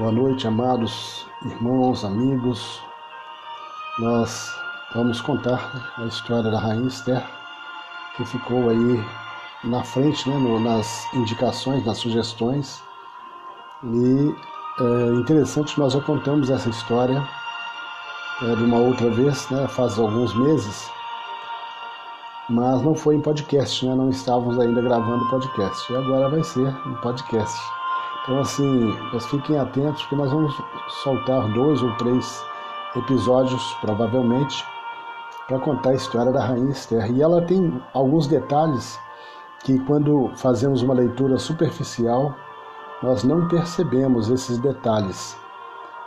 Boa noite, amados irmãos, amigos. Nós vamos contar a história da Rainha Esther, que ficou aí na frente, né, no, nas indicações, nas sugestões. E é interessante nós já contamos essa história é, de uma outra vez, né, faz alguns meses, mas não foi em podcast, né, não estávamos ainda gravando podcast. E agora vai ser em podcast. Então, assim, fiquem atentos que nós vamos soltar dois ou três episódios, provavelmente, para contar a história da Rainha Esther. E ela tem alguns detalhes que, quando fazemos uma leitura superficial, nós não percebemos esses detalhes.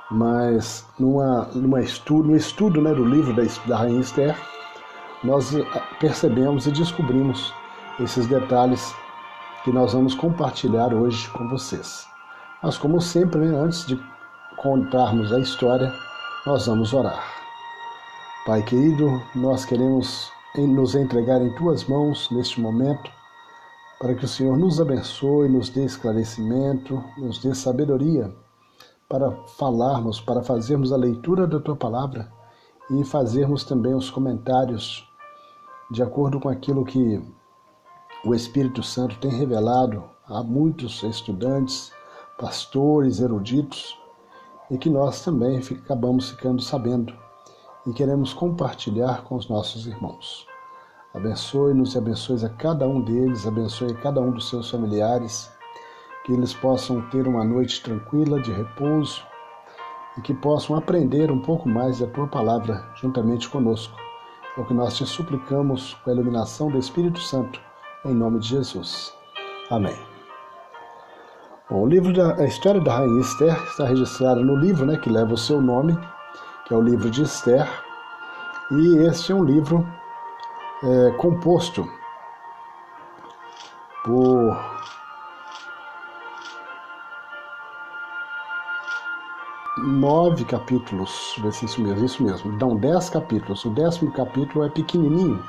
Mas, numa, numa estudo, no estudo né, do livro da, da Rainha Esther, nós eh, percebemos e descobrimos esses detalhes que nós vamos compartilhar hoje com vocês. Mas, como sempre, né, antes de contarmos a história, nós vamos orar. Pai querido, nós queremos nos entregar em tuas mãos neste momento, para que o Senhor nos abençoe, nos dê esclarecimento, nos dê sabedoria para falarmos, para fazermos a leitura da tua palavra e fazermos também os comentários de acordo com aquilo que o Espírito Santo tem revelado a muitos estudantes, pastores, eruditos, e que nós também acabamos ficando sabendo e queremos compartilhar com os nossos irmãos. Abençoe-nos e abençoe a cada um deles, abençoe a cada um dos seus familiares, que eles possam ter uma noite tranquila, de repouso, e que possam aprender um pouco mais da tua palavra juntamente conosco. É o que nós te suplicamos com a iluminação do Espírito Santo em nome de Jesus. Amém. Bom, o livro da a história da rainha Esther está registrada no livro, né, que leva o seu nome, que é o livro de Esther, e este é um livro é, composto por nove capítulos, ver se é isso mesmo, isso mesmo. Então, dez capítulos. O décimo capítulo é pequenininho,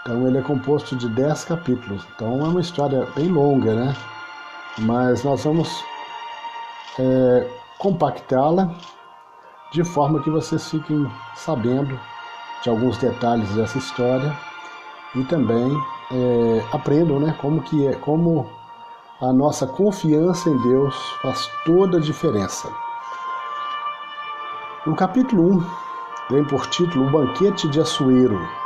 então ele é composto de 10 capítulos. Então é uma história bem longa, né? Mas nós vamos é, compactá-la de forma que vocês fiquem sabendo de alguns detalhes dessa história e também é, aprendam, né? Como que é, como a nossa confiança em Deus faz toda a diferença. No capítulo 1, tem por título O Banquete de Assuero.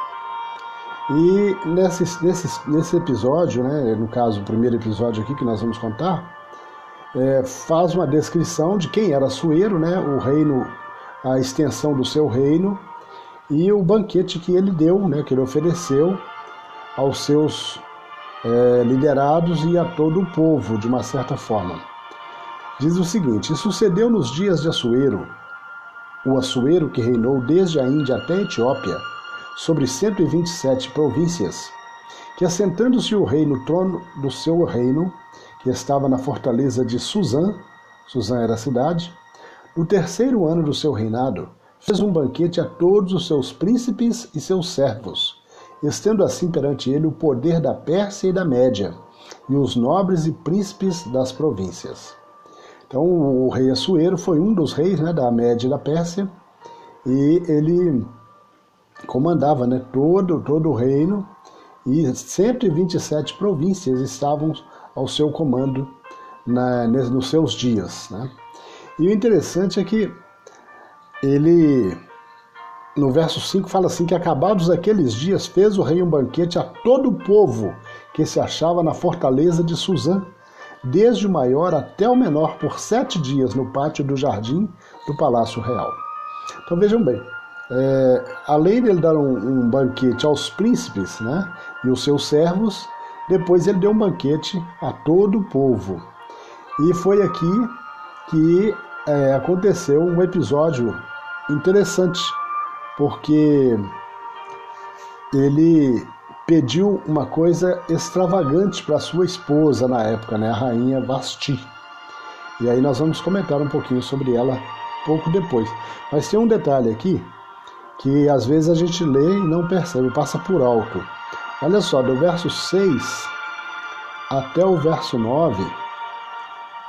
E nesse, nesse, nesse episódio, né, no caso, o primeiro episódio aqui que nós vamos contar, é, faz uma descrição de quem era Suero, né, o reino, a extensão do seu reino e o banquete que ele deu, né, que ele ofereceu aos seus é, liderados e a todo o povo, de uma certa forma. Diz o seguinte: sucedeu nos dias de Assuero, o Assuero que reinou desde a Índia até a Etiópia sobre 127 províncias, que assentando-se o rei no trono do seu reino, que estava na fortaleza de Suzã, Suzã era a cidade, no terceiro ano do seu reinado, fez um banquete a todos os seus príncipes e seus servos, estendo assim perante ele o poder da Pérsia e da Média, e os nobres e príncipes das províncias. Então, o rei Assuero foi um dos reis né, da Média e da Pérsia, e ele comandava né, todo, todo o reino e 127 províncias estavam ao seu comando na, nos seus dias. Né? E o interessante é que ele, no verso 5, fala assim: que acabados aqueles dias, fez o rei um banquete a todo o povo que se achava na fortaleza de Suzã, desde o maior até o menor, por sete dias no pátio do jardim do Palácio Real. Então vejam bem, é, além de ele dar um, um, banquete aos príncipes né, e os seus servos, depois ele deu um banquete a todo o povo. E foi aqui que é, aconteceu um episódio interessante, porque ele pediu uma coisa extravagante para sua esposa na época, né, a rainha Vasti. E aí nós vamos comentar um pouquinho sobre ela pouco depois. Mas tem um detalhe aqui que às vezes a gente lê e não percebe, passa por alto. Olha só, do verso 6 até o verso 9,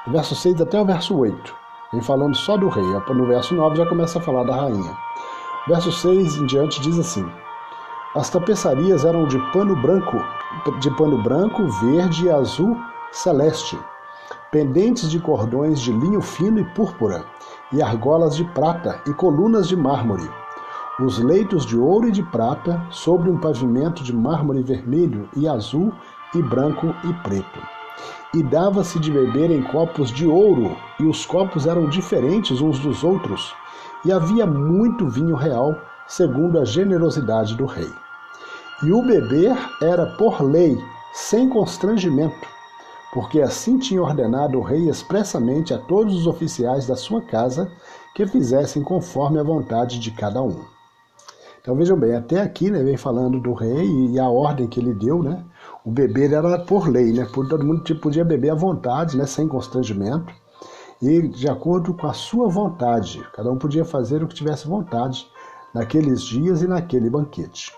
do verso 6 até o verso 8, vem falando só do rei. No verso 9 já começa a falar da rainha. Verso 6 em diante diz assim: As tapeçarias eram de pano branco, de pano branco, verde e azul celeste, pendentes de cordões de linho fino e púrpura, e argolas de prata e colunas de mármore. Os leitos de ouro e de prata sobre um pavimento de mármore vermelho e azul e branco e preto. E dava-se de beber em copos de ouro, e os copos eram diferentes uns dos outros, e havia muito vinho real, segundo a generosidade do rei. E o beber era por lei, sem constrangimento, porque assim tinha ordenado o rei expressamente a todos os oficiais da sua casa que fizessem conforme a vontade de cada um. Então vejam bem, até aqui né, vem falando do rei e a ordem que ele deu, né? O beber era por lei, né? Todo mundo podia beber à vontade, né? Sem constrangimento e de acordo com a sua vontade. Cada um podia fazer o que tivesse vontade naqueles dias e naquele banquete.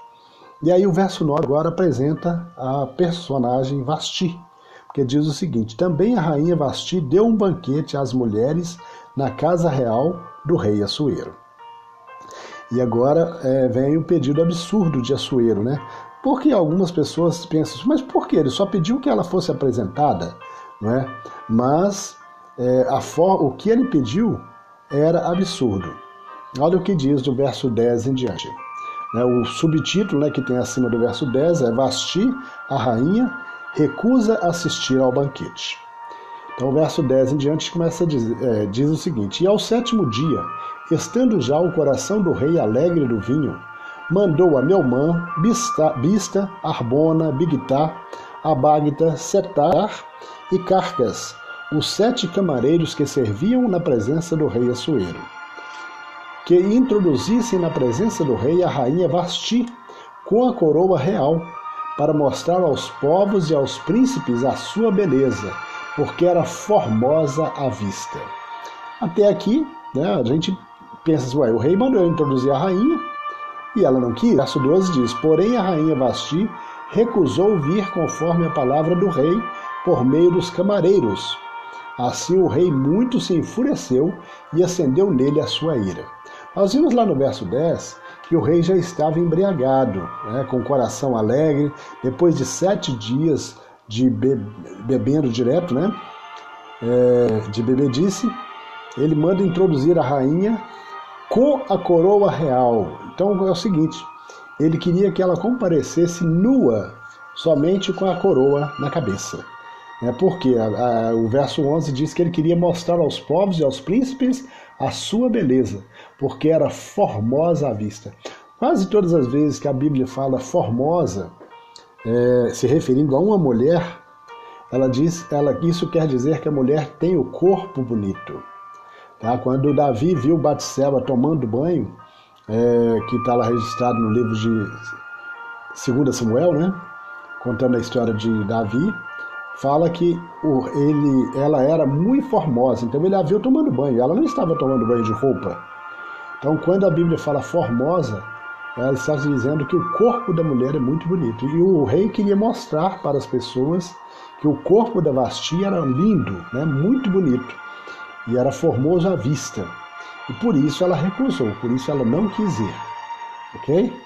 E aí o verso 9 agora apresenta a personagem Vasti, porque diz o seguinte: Também a rainha Vasti deu um banquete às mulheres na casa real do rei Assuero. E agora é, vem o pedido absurdo de Assuero, né? Porque algumas pessoas pensam, mas por que? Ele só pediu que ela fosse apresentada, não é? Mas é, a for, o que ele pediu era absurdo. Olha o que diz do verso 10 em diante. Né, o subtítulo né, que tem acima do verso 10 é Vasti, a rainha, recusa assistir ao banquete. Então, o verso 10 em diante começa a dizer, é, diz o seguinte: E ao sétimo dia, estando já o coração do rei alegre do vinho, mandou a Melmã, Bista, Bista Arbona, Bigtá, Abagta, Setar e Carcas, os sete camareiros que serviam na presença do rei Assuero, que introduzissem na presença do rei a rainha Vasti com a coroa real para mostrar aos povos e aos príncipes a sua beleza, porque era formosa à vista. Até aqui, né, a gente pensa assim, ué, o rei mandou introduzir a rainha e ela não quis. Verso 12 diz: Porém, a rainha Vasti recusou vir conforme a palavra do rei por meio dos camareiros. Assim o rei muito se enfureceu e acendeu nele a sua ira. Nós vimos lá no verso 10 que o rei já estava embriagado, né, com o coração alegre, depois de sete dias de be bebendo direto, né, é, de bebedice, ele manda introduzir a rainha com a coroa real. Então é o seguinte, ele queria que ela comparecesse nua, somente com a coroa na cabeça. É porque a, a, o verso 11 diz que ele queria mostrar aos povos e aos príncipes a sua beleza, porque era formosa à vista. Quase todas as vezes que a Bíblia fala formosa, é, se referindo a uma mulher, ela diz, ela, isso quer dizer que a mulher tem o corpo bonito. Tá? Quando Davi viu Batseba tomando banho, é, que está lá registrado no livro de 2 Samuel, né? contando a história de Davi, fala que o, ele, ela era muito formosa, então ele a viu tomando banho, ela não estava tomando banho de roupa. Então, quando a Bíblia fala formosa, ela está dizendo que o corpo da mulher é muito bonito. E o rei queria mostrar para as pessoas que o corpo da Vasti era lindo, né, muito bonito, e era formoso à vista. E por isso ela recusou, por isso ela não quis ir. Ok?